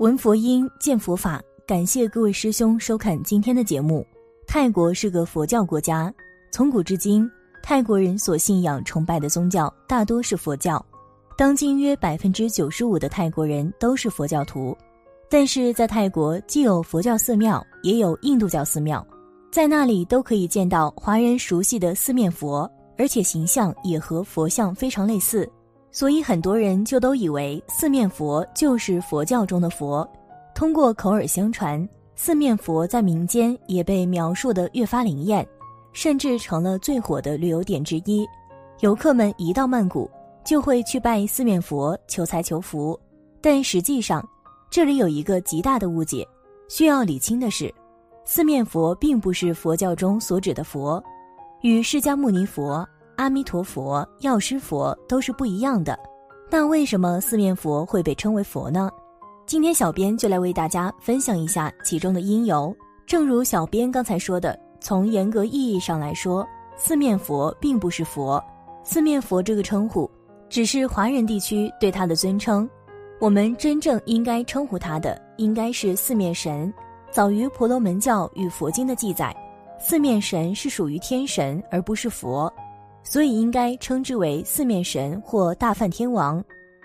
闻佛音，见佛法。感谢各位师兄收看今天的节目。泰国是个佛教国家，从古至今，泰国人所信仰崇拜的宗教大多是佛教。当今约百分之九十五的泰国人都是佛教徒。但是在泰国，既有佛教寺庙，也有印度教寺庙，在那里都可以见到华人熟悉的四面佛，而且形象也和佛像非常类似，所以很多人就都以为四面佛就是佛教中的佛。通过口耳相传，四面佛在民间也被描述得越发灵验，甚至成了最火的旅游点之一。游客们一到曼谷，就会去拜四面佛求财求福。但实际上，这里有一个极大的误解，需要理清的是，四面佛并不是佛教中所指的佛，与释迦牟尼佛、阿弥陀佛、药师佛都是不一样的。那为什么四面佛会被称为佛呢？今天小编就来为大家分享一下其中的因由。正如小编刚才说的，从严格意义上来说，四面佛并不是佛。四面佛这个称呼，只是华人地区对他的尊称。我们真正应该称呼他的，应该是四面神。早于婆罗门教与佛经的记载，四面神是属于天神而不是佛，所以应该称之为四面神或大梵天王。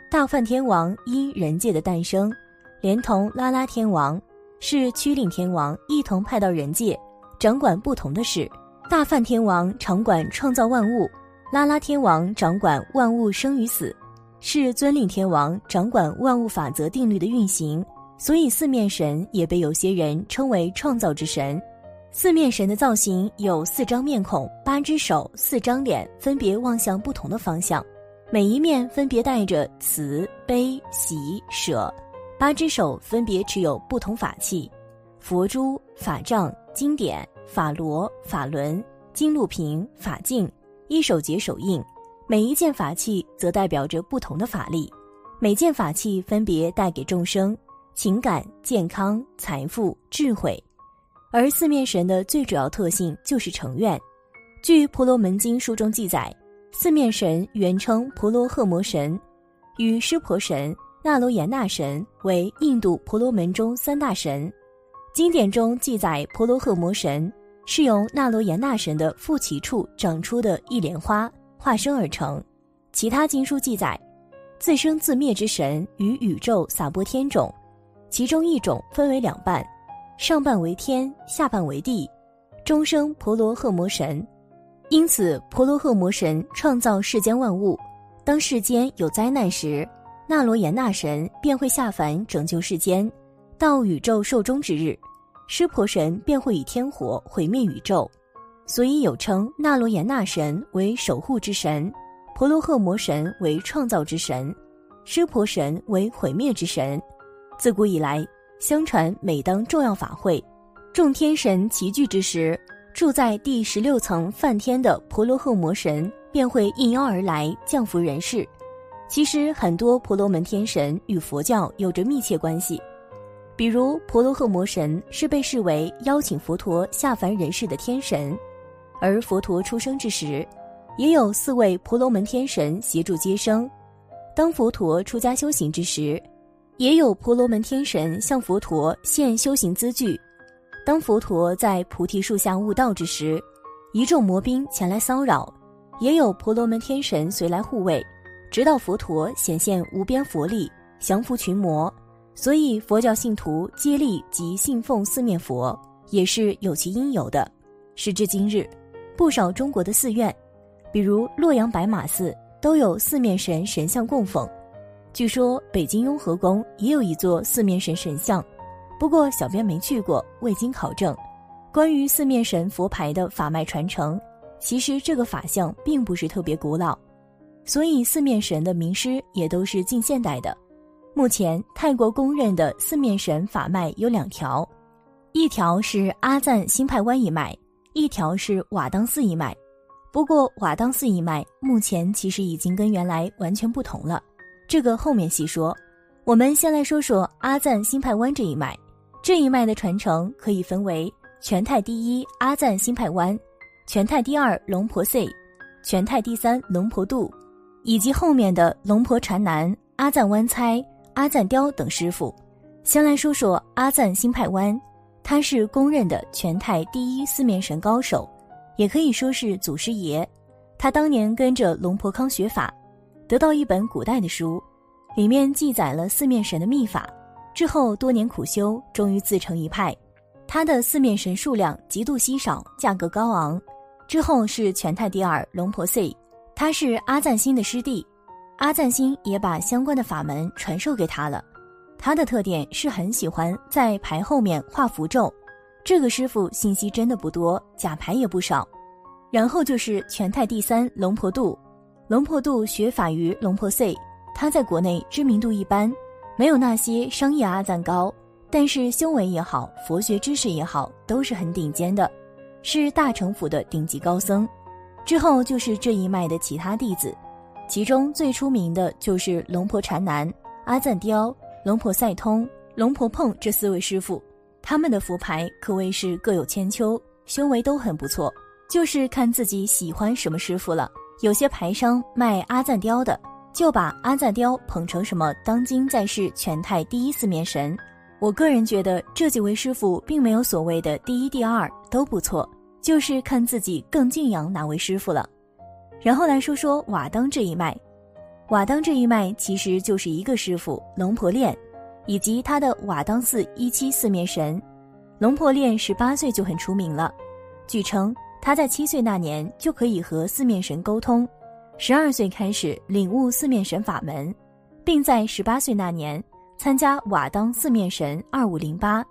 大梵天王因人界的诞生。连同拉拉天王，是驱令天王一同派到人界，掌管不同的事。大梵天王掌管创造万物，拉拉天王掌管万物生与死，是尊令天王掌管万物法则定律的运行。所以四面神也被有些人称为创造之神。四面神的造型有四张面孔、八只手、四张脸，分别望向不同的方向，每一面分别带着慈、悲、喜、舍。八只手分别持有不同法器，佛珠、法杖、经典、法螺、法轮、金鹿瓶、法镜，一手结手印。每一件法器则代表着不同的法力，每件法器分别带给众生情感、健康、财富、智慧。而四面神的最主要特性就是成愿。据《婆罗门经》书中记载，四面神原称婆罗贺摩神，与湿婆神。那罗延那神为印度婆罗门中三大神，经典中记载婆罗贺摩神是由那罗延那神的腹脐处长出的一莲花化身而成。其他经书记载，自生自灭之神与宇宙撒播天种，其中一种分为两半，上半为天，下半为地，终生婆罗贺摩神。因此，婆罗贺摩神创造世间万物。当世间有灾难时，那罗延那神便会下凡拯救世间，到宇宙寿终之日，湿婆神便会以天火毁灭宇宙，所以有称那罗延那神为守护之神，婆罗贺摩神为创造之神，湿婆神为毁灭之神。自古以来，相传每当重要法会，众天神齐聚之时，住在第十六层梵天的婆罗贺摩神便会应邀而来降服人世。其实，很多婆罗门天神与佛教有着密切关系，比如婆罗贺摩神是被视为邀请佛陀下凡人世的天神，而佛陀出生之时，也有四位婆罗门天神协助接生；当佛陀出家修行之时，也有婆罗门天神向佛陀献修行资具；当佛陀在菩提树下悟道之时，一众魔兵前来骚扰，也有婆罗门天神随来护卫。直到佛陀显现无边佛力，降服群魔，所以佛教信徒接力及信奉四面佛也是有其因由的。时至今日，不少中国的寺院，比如洛阳白马寺，都有四面神神像供奉。据说北京雍和宫也有一座四面神神像，不过小编没去过，未经考证。关于四面神佛牌的法脉传承，其实这个法相并不是特别古老。所以四面神的名师也都是近现代的。目前泰国公认的四面神法脉有两条，一条是阿赞新派湾一脉，一条是瓦当寺一脉。不过瓦当寺一脉目前其实已经跟原来完全不同了，这个后面细说。我们先来说说阿赞新派湾这一脉，这一脉的传承可以分为全泰第一阿赞新派湾，全泰第二龙婆 C，全泰第三龙婆度。以及后面的龙婆禅南、阿赞湾猜、阿赞雕等师傅，先来说说阿赞新派湾，他是公认的全泰第一四面神高手，也可以说是祖师爷。他当年跟着龙婆康学法，得到一本古代的书，里面记载了四面神的秘法。之后多年苦修，终于自成一派。他的四面神数量极度稀少，价格高昂。之后是全泰第二龙婆 C，他是阿赞星的师弟，阿赞星也把相关的法门传授给他了。他的特点是很喜欢在牌后面画符咒，这个师傅信息真的不多，假牌也不少。然后就是全泰第三龙婆度，龙婆度学法于龙婆 C，他在国内知名度一般，没有那些商业阿赞高，但是修为也好，佛学知识也好，都是很顶尖的，是大成府的顶级高僧。之后就是这一脉的其他弟子，其中最出名的就是龙婆禅南、阿赞雕。龙婆赛通、龙婆碰这四位师傅，他们的佛牌可谓是各有千秋，修为都很不错，就是看自己喜欢什么师傅了。有些牌商卖阿赞雕的，就把阿赞雕捧成什么当今在世全泰第一四面神。我个人觉得这几位师傅并没有所谓的第一、第二都不错，就是看自己更敬仰哪位师傅了。然后来说说瓦当这一脉。瓦当这一脉其实就是一个师傅龙婆炼，以及他的瓦当寺一七四面神。龙婆炼十八岁就很出名了，据称他在七岁那年就可以和四面神沟通，十二岁开始领悟四面神法门，并在十八岁那年参加瓦当四面神二五零八，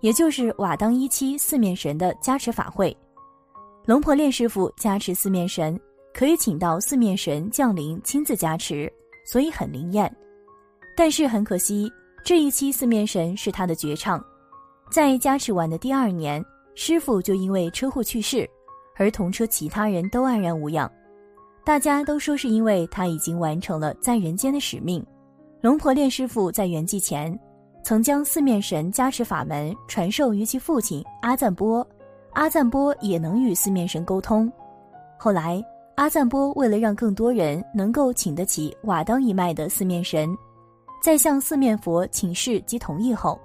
也就是瓦当一期四面神的加持法会。龙婆练师傅加持四面神。可以请到四面神降临亲自加持，所以很灵验。但是很可惜，这一期四面神是他的绝唱。在加持完的第二年，师傅就因为车祸去世，而同车其他人都安然无恙。大家都说是因为他已经完成了在人间的使命。龙婆炼师傅在圆寂前，曾将四面神加持法门传授于其父亲阿赞波，阿赞波也能与四面神沟通。后来。阿赞波为了让更多人能够请得起瓦当一脉的四面神，在向四面佛请示及同意后，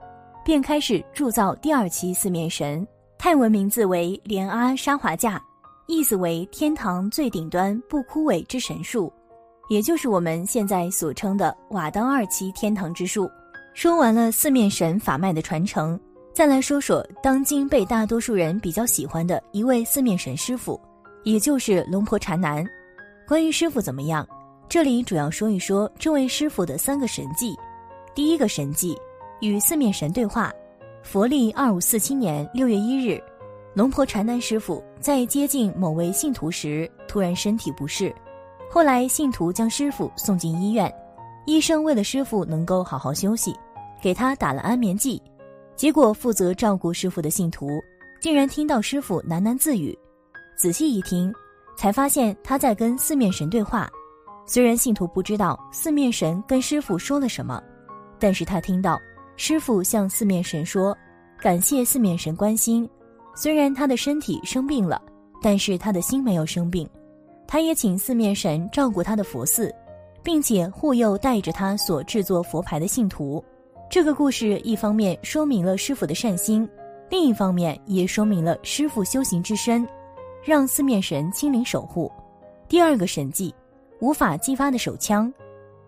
便开始铸造第二期四面神，泰文名字为莲阿沙华架，意思为天堂最顶端不枯萎之神树，也就是我们现在所称的瓦当二期天堂之树。说完了四面神法脉的传承，再来说说当今被大多数人比较喜欢的一位四面神师傅。也就是龙婆禅南，关于师傅怎么样？这里主要说一说这位师傅的三个神迹。第一个神迹，与四面神对话。佛历二五四七年六月一日，龙婆禅南师傅在接近某位信徒时，突然身体不适。后来信徒将师傅送进医院，医生为了师傅能够好好休息，给他打了安眠剂。结果负责照顾师傅的信徒，竟然听到师傅喃喃自语。仔细一听，才发现他在跟四面神对话。虽然信徒不知道四面神跟师傅说了什么，但是他听到师傅向四面神说：“感谢四面神关心，虽然他的身体生病了，但是他的心没有生病。他也请四面神照顾他的佛寺，并且护佑带着他所制作佛牌的信徒。”这个故事一方面说明了师傅的善心，另一方面也说明了师傅修行之深。让四面神亲临守护。第二个神迹，无法激发的手枪，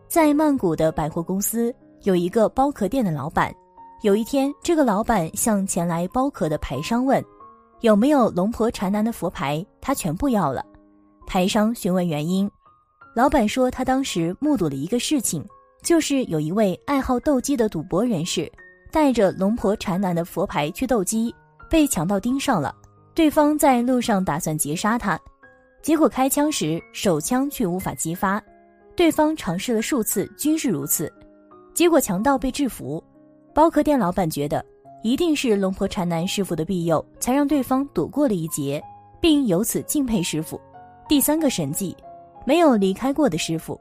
在曼谷的百货公司有一个包壳店的老板。有一天，这个老板向前来包壳的牌商问：“有没有龙婆缠男的佛牌？”他全部要了。牌商询问原因，老板说他当时目睹了一个事情，就是有一位爱好斗鸡的赌博人士，带着龙婆缠男的佛牌去斗鸡，被强盗盯上了。对方在路上打算劫杀他，结果开枪时手枪却无法激发。对方尝试了数次，均是如此。结果强盗被制服。包壳店老板觉得一定是龙婆缠男师傅的庇佑，才让对方躲过了一劫，并由此敬佩师傅。第三个神迹，没有离开过的师傅。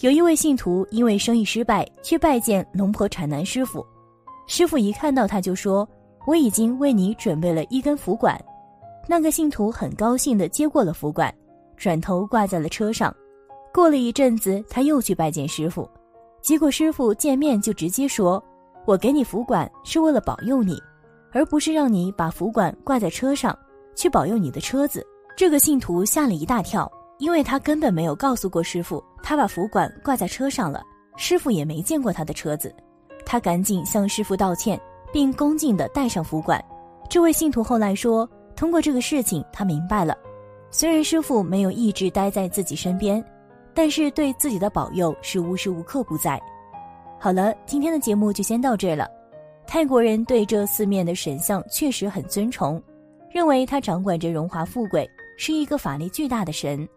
有一位信徒因为生意失败去拜见龙婆缠男师傅，师傅一看到他就说：“我已经为你准备了一根符管。”那个信徒很高兴地接过了符管，转头挂在了车上。过了一阵子，他又去拜见师傅，结果师傅见面就直接说：“我给你福管是为了保佑你，而不是让你把福管挂在车上去保佑你的车子。这个信徒吓了一大跳，因为他根本没有告诉过师傅，他把福管挂在车上了，师傅也没见过他的车子。他赶紧向师傅道歉，并恭敬地戴上福管。这位信徒后来说，通过这个事情，他明白了，虽然师傅没有一直待在自己身边，但是对自己的保佑是无时无刻不在。好了，今天的节目就先到这了。泰国人对这四面的神像确实很尊崇，认为他掌管着荣华富贵。是一个法力巨大的神，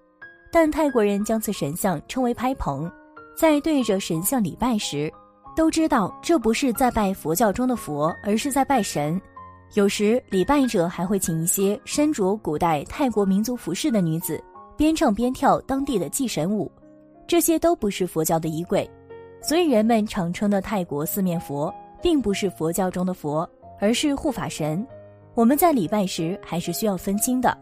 但泰国人将此神像称为拍棚，在对着神像礼拜时，都知道这不是在拜佛教中的佛，而是在拜神。有时礼拜者还会请一些身着古代泰国民族服饰的女子，边唱边跳当地的祭神舞，这些都不是佛教的仪轨，所以人们常称的泰国四面佛，并不是佛教中的佛，而是护法神。我们在礼拜时还是需要分清的。